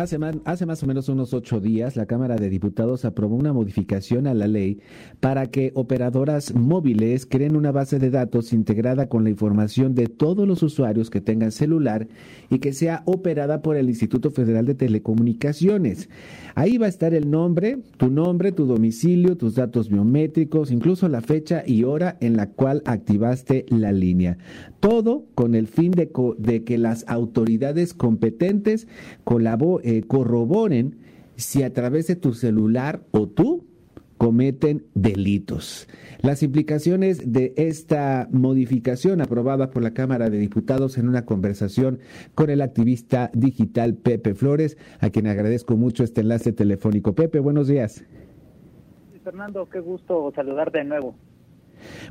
Hace más, o menos unos ocho días, la Cámara de Diputados aprobó una modificación a la ley para que operadoras móviles creen una base de datos integrada con la información de todos los usuarios que tengan celular y que sea operada por el Instituto Federal de Telecomunicaciones. Ahí va a estar el nombre, tu nombre, tu domicilio, tus datos biométricos, incluso la fecha y hora en la cual activaste la línea. Todo con el fin de, de que las autoridades competentes colaboren eh, corroboren si a través de tu celular o tú cometen delitos. Las implicaciones de esta modificación aprobada por la Cámara de Diputados en una conversación con el activista digital Pepe Flores, a quien agradezco mucho este enlace telefónico. Pepe, buenos días. Fernando, qué gusto saludarte de nuevo.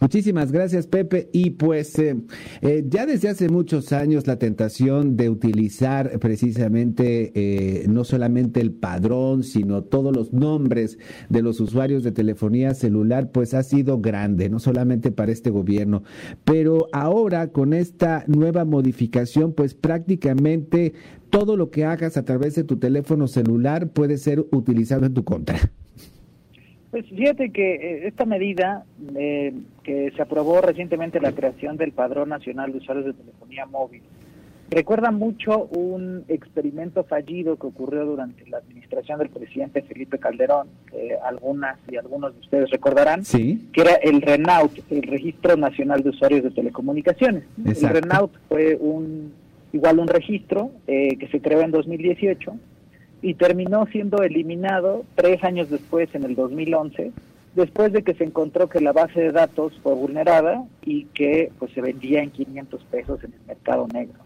Muchísimas gracias, Pepe. Y pues eh, eh, ya desde hace muchos años la tentación de utilizar precisamente eh, no solamente el padrón, sino todos los nombres de los usuarios de telefonía celular, pues ha sido grande, no solamente para este gobierno. Pero ahora con esta nueva modificación, pues prácticamente todo lo que hagas a través de tu teléfono celular puede ser utilizado en tu contra. Pues fíjate que eh, esta medida eh, que se aprobó recientemente la creación del Padrón Nacional de Usuarios de Telefonía Móvil recuerda mucho un experimento fallido que ocurrió durante la administración del presidente Felipe Calderón, que algunas y algunos de ustedes recordarán, que era el RENAUT, el Registro Nacional de Usuarios de Telecomunicaciones. El RENAUT fue un igual un registro eh, que se creó en 2018 y terminó siendo eliminado tres años después, en el 2011, después de que se encontró que la base de datos fue vulnerada y que pues se vendía en 500 pesos en el mercado negro.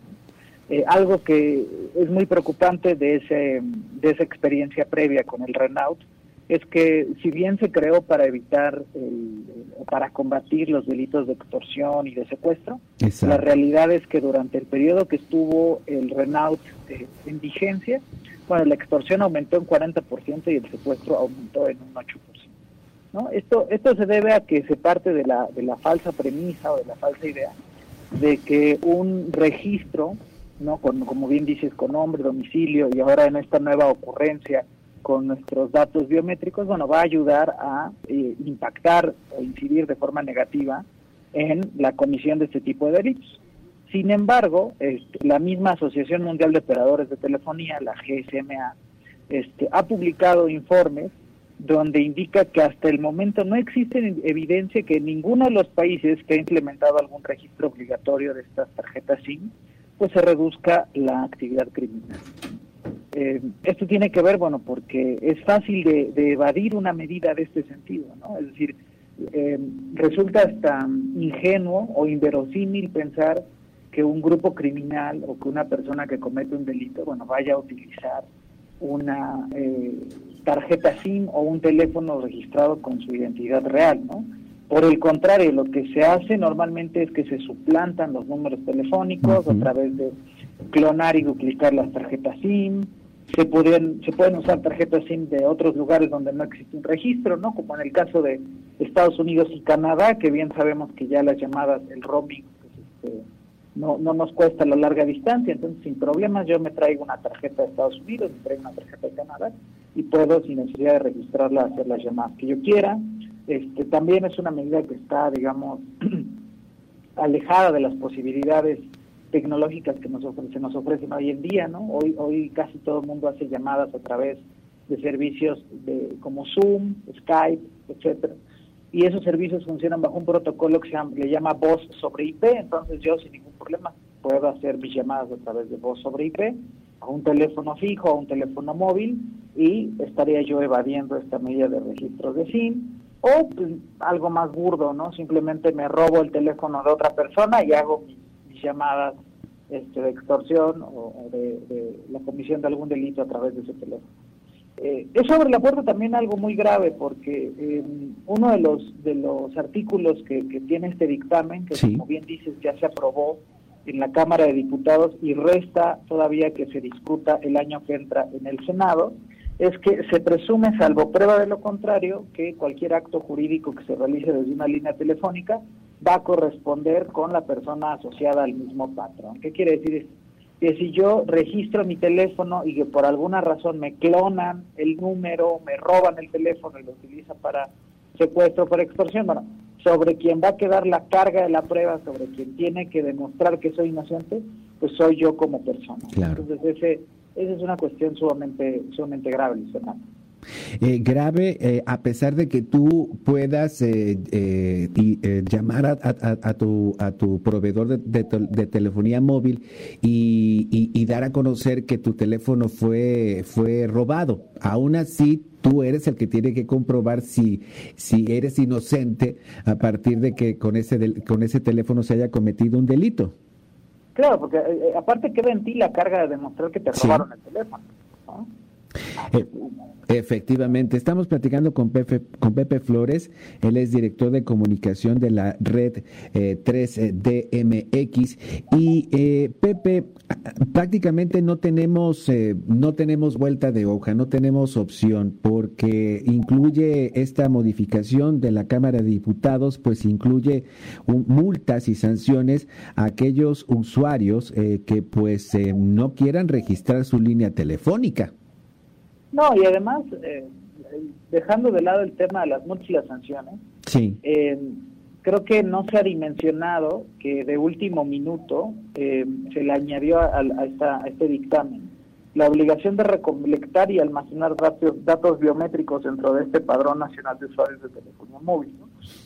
Eh, algo que es muy preocupante de, ese, de esa experiencia previa con el Renault es que si bien se creó para evitar, el, para combatir los delitos de extorsión y de secuestro, la realidad es que durante el periodo que estuvo el Renault eh, en vigencia, bueno, la extorsión aumentó en 40% y el secuestro aumentó en un 8%. ¿no? Esto, esto se debe a que se parte de la, de la falsa premisa o de la falsa idea de que un registro, ¿no? Con, como bien dices, con nombre, domicilio y ahora en esta nueva ocurrencia con nuestros datos biométricos, bueno, va a ayudar a eh, impactar o incidir de forma negativa en la comisión de este tipo de delitos. Sin embargo, este, la misma Asociación Mundial de Operadores de Telefonía, la GSMA, este, ha publicado informes donde indica que hasta el momento no existe evidencia que ninguno de los países que ha implementado algún registro obligatorio de estas tarjetas SIM, pues se reduzca la actividad criminal. Eh, esto tiene que ver, bueno, porque es fácil de, evadir una medida de este sentido, ¿no? Es decir, eh, resulta hasta ingenuo o inverosímil pensar que un grupo criminal o que una persona que comete un delito, bueno, vaya a utilizar una eh, tarjeta SIM o un teléfono registrado con su identidad real, ¿no? Por el contrario, lo que se hace normalmente es que se suplantan los números telefónicos a través de clonar y duplicar las tarjetas SIM. Se pueden, se pueden usar tarjetas SIM de otros lugares donde no existe un registro, ¿no? Como en el caso de Estados Unidos y Canadá, que bien sabemos que ya las llamadas, el roaming, pues, este, no, no nos cuesta la larga distancia, entonces sin problemas yo me traigo una tarjeta de Estados Unidos, me traigo una tarjeta de Canadá y puedo sin necesidad de registrarla hacer las llamadas que yo quiera. Este, también es una medida que está, digamos, alejada de las posibilidades tecnológicas que nos ofrece, nos ofrecen hoy en día, ¿no? Hoy, hoy casi todo el mundo hace llamadas a través de servicios de, como Zoom, Skype, etcétera y esos servicios funcionan bajo un protocolo que se le llama voz sobre IP, entonces yo sin ningún problema puedo hacer mis llamadas a través de voz sobre IP a un teléfono fijo, a un teléfono móvil y estaría yo evadiendo esta medida de registro de SIM o pues, algo más burdo, ¿no? Simplemente me robo el teléfono de otra persona y hago mis, llamadas este, de extorsión o, de la comisión de algún delito a través de ese teléfono. Eh, eso abre la puerta también a algo muy grave, porque eh, uno de los de los artículos que, tiene este dictamen, que como bien dices ya se aprobó en la Cámara de Diputados y resta todavía que se discuta el año que entra en el Senado, es que se presume, salvo prueba de lo contrario, que cualquier acto jurídico que se realice desde una línea telefónica va a corresponder con la persona asociada al mismo patrón. ¿Qué quiere decir? Que si yo registro mi teléfono y que por alguna razón me clonan el número, me roban el teléfono y lo utilizan para secuestro por extorsión, bueno, sobre quien va a quedar la carga de la prueba, sobre quien tiene que demostrar que soy inocente, pues soy yo como persona. Entonces ese, esa es una cuestión sumamente, sumamente grave, Luis eh, grave, eh, a pesar de que tú puedas eh, llamar a, tu, a tu proveedor de, telefonía móvil y, dar a conocer que tu teléfono fue, fue robado. Aún así, tú eres el que tiene que comprobar si, si eres inocente a partir de que con ese, con ese teléfono se haya cometido un delito. Claro, porque aparte queda en ti la carga de demostrar que te robaron el teléfono. ¿no? Eh, efectivamente, estamos platicando con Pepe, con Pepe Flores, él es director de comunicación de la red 3DMX eh, y eh, Pepe, prácticamente no tenemos, no tenemos vuelta de hoja, no tenemos opción porque incluye esta modificación de la Cámara de Diputados, pues incluye multas y sanciones a aquellos usuarios que pues no quieran registrar su línea telefónica. No, y además, eh, dejando de lado el tema de las multas y las sanciones, sí. Eh, creo que no se ha dimensionado que de último minuto eh, se le añadió a, esta, este dictamen la obligación de recolectar y almacenar datos, datos biométricos dentro de este padrón nacional de usuarios de telefonía móvil.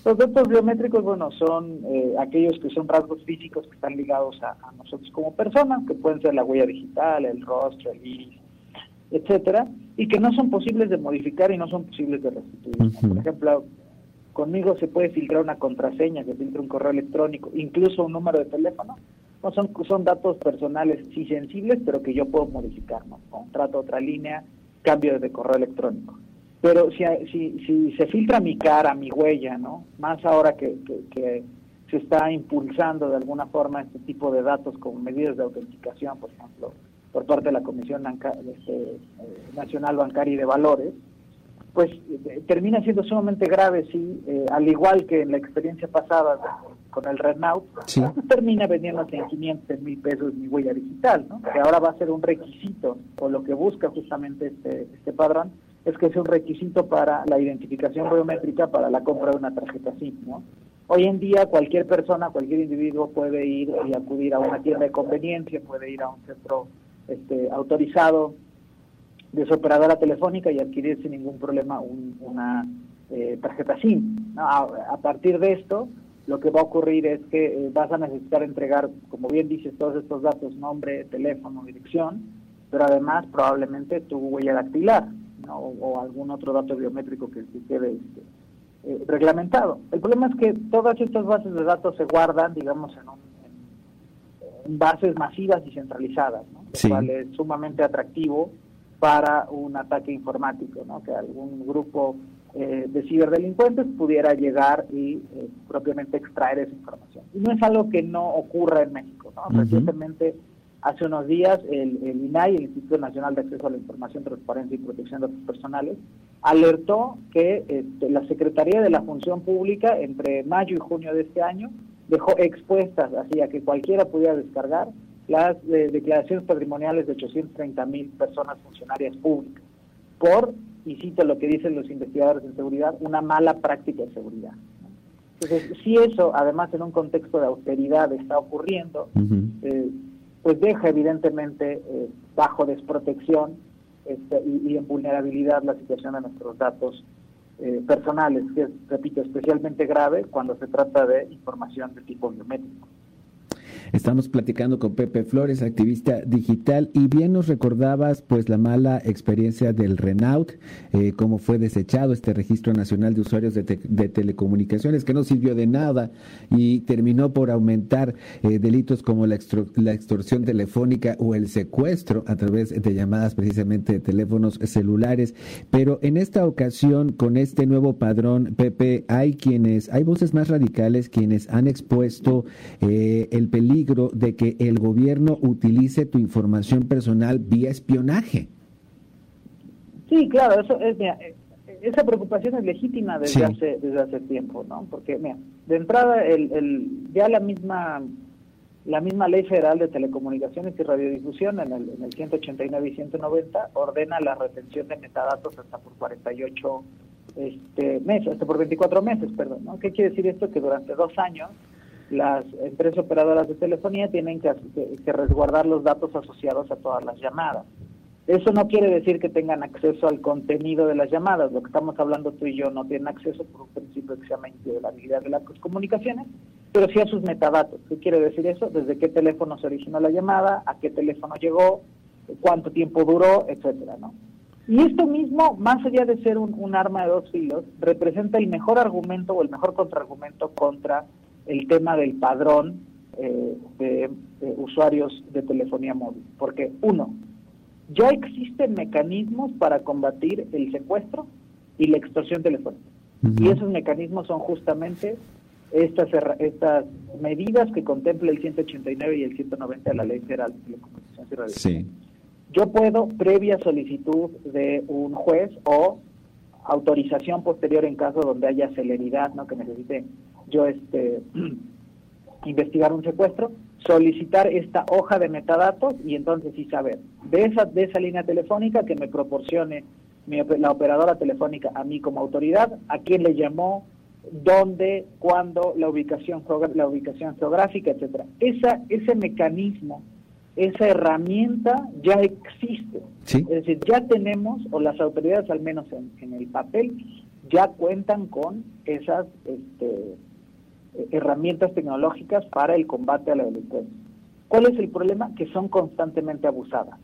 Los datos biométricos, bueno, son aquellos que son rasgos físicos que están ligados a, a, nosotros como personas, que pueden ser la huella digital, el rostro, el iris, etcétera, y que no son posibles de modificar y no son posibles de restituir. Por ejemplo, conmigo se puede filtrar una contraseña, que filtra un correo electrónico, incluso un número de teléfono. No son, son datos personales sí sensibles, pero que yo puedo modificar, ¿no? Contrato otra línea, cambio de correo electrónico. Pero si, si, si se filtra mi cara, mi huella, ¿no? Más ahora que, que se está impulsando de alguna forma este tipo de datos como medidas de autenticación, por ejemplo, por parte de la Comisión este, eh, Nacional Bancaria y de Valores, pues eh, termina siendo sumamente grave si, eh, al igual que en la experiencia pasada con el Renault, termina vendiéndose en 500 mil pesos mi huella digital, ¿no? que ahora va a ser un requisito, o lo que busca justamente este, este padrón, es que sea un requisito para la identificación biométrica para la compra de una tarjeta SIM. ¿no? Hoy en día cualquier persona, cualquier individuo puede ir y acudir a una tienda de conveniencia, puede ir a un centro este, autorizado de su operadora telefónica y adquirir sin ningún problema una eh, tarjeta SIM. A, partir de esto, lo que va a ocurrir es que eh, vas a necesitar entregar, como bien dices, todos estos datos, nombre, teléfono, dirección, pero además probablemente tu huella dactilar o, algún otro dato biométrico que, quede este, eh, reglamentado. El problema es que todas estas bases de datos se guardan, digamos, en, en bases masivas y centralizadas. ¿no? Lo cual es sumamente atractivo para un ataque informático, ¿no? que algún grupo eh, de ciberdelincuentes pudiera llegar y eh, propiamente extraer esa información. Y no es algo que no ocurra en México. ¿no? Recientemente, hace unos días, el, INAI, el Instituto Nacional de Acceso a la Información, Transparencia y Protección de Datos Personales, alertó que este, la Secretaría de la Función Pública, entre mayo y junio de este año, dejó expuestas así a que cualquiera pudiera descargar las eh, declaraciones patrimoniales de 830 mil personas funcionarias públicas por, y cito lo que dicen los investigadores de seguridad, una mala práctica de seguridad. Entonces, si eso, además en un contexto de austeridad está ocurriendo, eh, pues deja evidentemente eh, bajo desprotección este, y, en vulnerabilidad la situación de nuestros datos personales, que es, repito, especialmente grave cuando se trata de información de tipo biométrico. Estamos platicando con Pepe Flores, activista digital, y bien nos recordabas pues la mala experiencia del Renault, eh, cómo fue desechado este registro nacional de usuarios de, telecomunicaciones, que no sirvió de nada y terminó por aumentar eh, delitos como la, la extorsión telefónica o el secuestro a través de llamadas precisamente de teléfonos celulares. Pero en esta ocasión, con este nuevo padrón, Pepe, hay quienes, hay voces más radicales quienes han expuesto eh, el peligro de que el gobierno utilice tu información personal vía espionaje. Sí, claro, eso es, eh, esa preocupación es legítima desde hace desde hace tiempo, ¿no? Porque mira, de entrada el, el ya la misma la misma Ley Federal de Telecomunicaciones y Radiodifusión en el, en el 189 y 190 ordena la retención de metadatos hasta por 48 este, meses, hasta por 24 meses, perdón. ¿no? ¿Qué quiere decir esto? Que durante dos años las empresas operadoras de telefonía tienen que, resguardar los datos asociados a todas las llamadas. Eso no quiere decir que tengan acceso al contenido de las llamadas. Lo que estamos hablando tú y yo no tienen acceso por un principio que se llama inviolabilidad de las comunicaciones, pero sí a sus metadatos. ¿Qué quiere decir eso? Desde qué teléfono se originó la llamada, a qué teléfono llegó, cuánto tiempo duró, etcétera, ¿no? Y esto mismo, más allá de ser un, arma de dos filos, representa el mejor argumento o el mejor contraargumento contra el tema del padrón eh, de, usuarios de telefonía móvil. Porque, uno, ya existen mecanismos para combatir el secuestro y la extorsión telefónica. Y esos mecanismos son justamente estas, estas medidas que contempla el 189 y el 190 de la Ley Federal de Telecomunicaciones y Radio. Sí. Yo puedo, previa solicitud de un juez o autorización posterior en caso donde haya celeridad, ¿no? que necesite yo este investigar un secuestro, solicitar esta hoja de metadatos y entonces sí saber de esa de esa línea telefónica que me proporcione la operadora telefónica a mí como autoridad, a quién le llamó, dónde, cuándo, la ubicación la ubicación geográfica, etcétera. Esa ese mecanismo esa herramienta ya existe. Es decir, ya tenemos, o las autoridades al menos en, el papel, ya cuentan con esas este, herramientas tecnológicas para el combate a la delincuencia. ¿Cuál es el problema? Que son constantemente abusadas.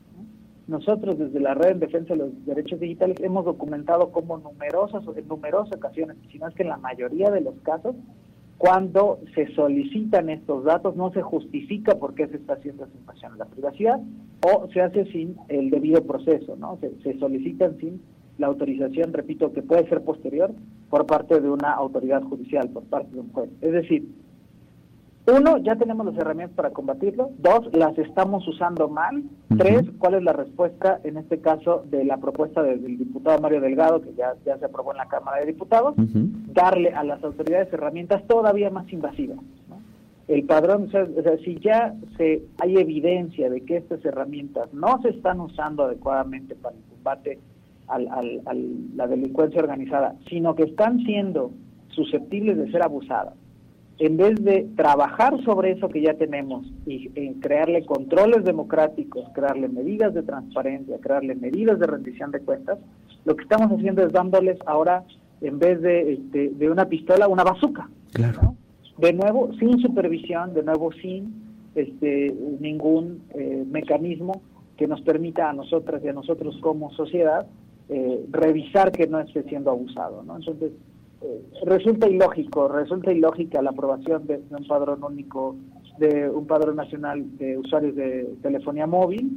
Nosotros desde la Red en Defensa de los Derechos Digitales hemos documentado como numerosas en numerosas ocasiones, si no es que en la mayoría de los casos, cuando se solicitan estos datos no se justifica por qué se está haciendo esa invasión a la privacidad o se hace sin el debido proceso, ¿no? Se solicitan sin la autorización, repito, que puede ser posterior por parte de una autoridad judicial, por parte de un juez. Es decir, uno, ya tenemos las herramientas para combatirlo. Dos, las estamos usando mal. Tres, ¿cuál es la respuesta en este caso de la propuesta del, diputado Mario Delgado, que ya, ya se aprobó en la Cámara de Diputados? Darle a las autoridades herramientas todavía más invasivas. El padrón, o sea, si ya se, hay evidencia de que estas herramientas no se están usando adecuadamente para el combate a la delincuencia organizada, sino que están siendo susceptibles de ser abusadas en vez de trabajar sobre eso que ya tenemos y en crearle controles democráticos, crearle medidas de transparencia, crearle medidas de rendición de cuentas, lo que estamos haciendo es dándoles ahora, en vez de, de, una pistola, una bazuca. Claro. De nuevo, sin supervisión, de nuevo, sin este, ningún eh, mecanismo que nos permita a nosotras y a nosotros como sociedad eh, revisar que no esté siendo abusado. ¿no? Entonces, eh, resulta ilógico, resulta ilógica la aprobación de, un padrón único, de un padrón nacional de usuarios de telefonía móvil.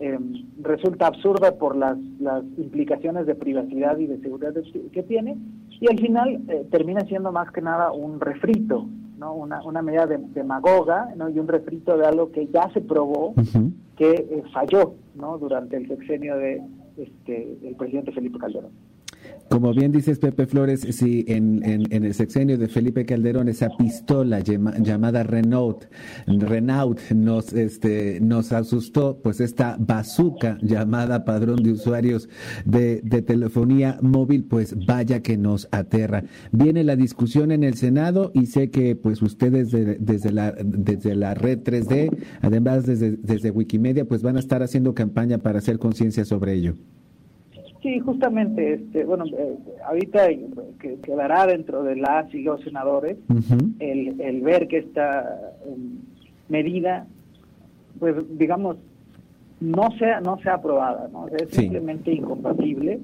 Eh, resulta absurda por las, las implicaciones de privacidad y de seguridad que tiene y al final eh, termina siendo más que nada un refrito, ¿no? una, una medida de, demagoga ¿no? y un refrito de algo que ya se probó que falló ¿no? durante el sexenio de este, el presidente Felipe Calderón. Como bien dices, Pepe Flores, si en, el sexenio de Felipe Calderón esa pistola llamada Renault, Renault nos, este, nos asustó, pues esta bazooka llamada padrón de usuarios de, de telefonía móvil, pues vaya que nos aterra. Viene la discusión en el Senado y sé que pues ustedes desde, la, desde la red 3D, además desde, desde Wikimedia, pues van a estar haciendo campaña para hacer conciencia sobre ello. Sí, justamente, este, bueno, eh, ahorita que quedará dentro de las y los senadores el, el ver que esta em, medida, pues digamos, no sea no sea aprobada, ¿no? es simplemente incompatible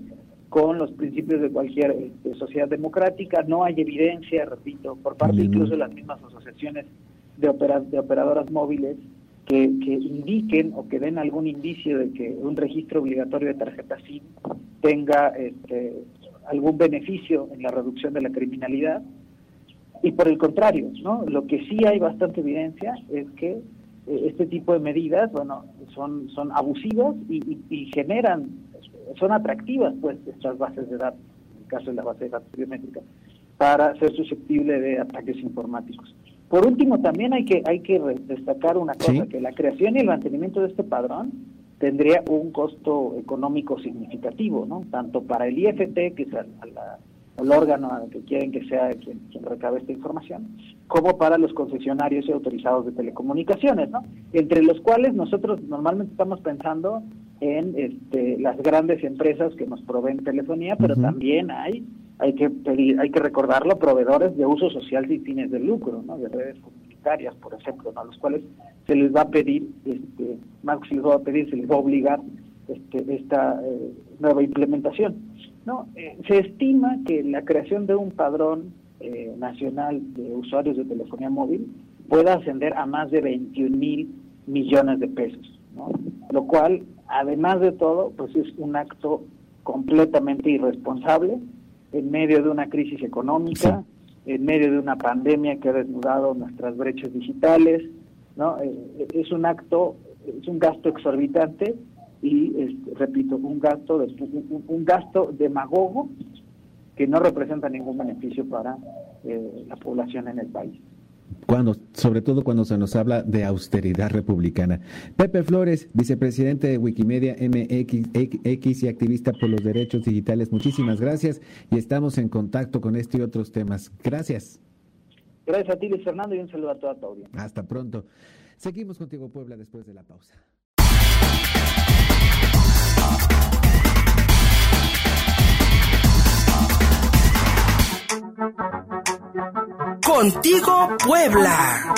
con los principios de cualquier este, sociedad democrática. No hay evidencia, repito, por parte incluso de las mismas asociaciones de, de operadoras móviles que, indiquen o que den algún indicio de que un registro obligatorio de tarjeta SIM tenga este, algún beneficio en la reducción de la criminalidad. Y por el contrario, ¿no? lo que sí hay bastante evidencia es que eh, este tipo de medidas bueno, son, son abusivas y, generan son atractivas pues estas bases de datos, en el caso de la base de datos biométrica, para ser susceptible de ataques informáticos. Por último, también hay que hay que destacar una cosa, que la creación y el mantenimiento de este padrón tendría un costo económico significativo, ¿no? Tanto para el IFT, que es el órgano que quieren que sea quien, quien recabe esta información, como para los concesionarios y autorizados de telecomunicaciones, ¿no? Entre los cuales nosotros normalmente estamos pensando en este, las grandes empresas que nos proveen telefonía, pero también hay hay que pedir, hay que recordarlo, proveedores de uso social sin fines de lucro, ¿no? de redes por ejemplo, a los cuales se les va a pedir, este, se les va a pedir, se les va a obligar este, esta eh, nueva implementación. ¿no? Eh, se estima que la creación de un padrón eh, nacional de usuarios de telefonía móvil pueda ascender a más de 21 mil millones de pesos, ¿no? lo cual, además de todo, pues es un acto completamente irresponsable en medio de una crisis económica, en medio de una pandemia que ha desnudado nuestras brechas digitales, ¿no? Eh, es un acto, es un gasto exorbitante y, este, repito, un gasto, de, un, gasto demagogo que no representa ningún beneficio para eh, la población en el país cuando, sobre todo cuando se nos habla de austeridad republicana. Pepe Flores, vicepresidente de Wikimedia MX y activista por los derechos digitales, muchísimas gracias y estamos en contacto con este y otros temas. Gracias. Gracias a ti, Luis Fernando, y un saludo a toda tu audiencia. Hasta pronto. Seguimos contigo, Puebla, después de la pausa. Contigo Puebla.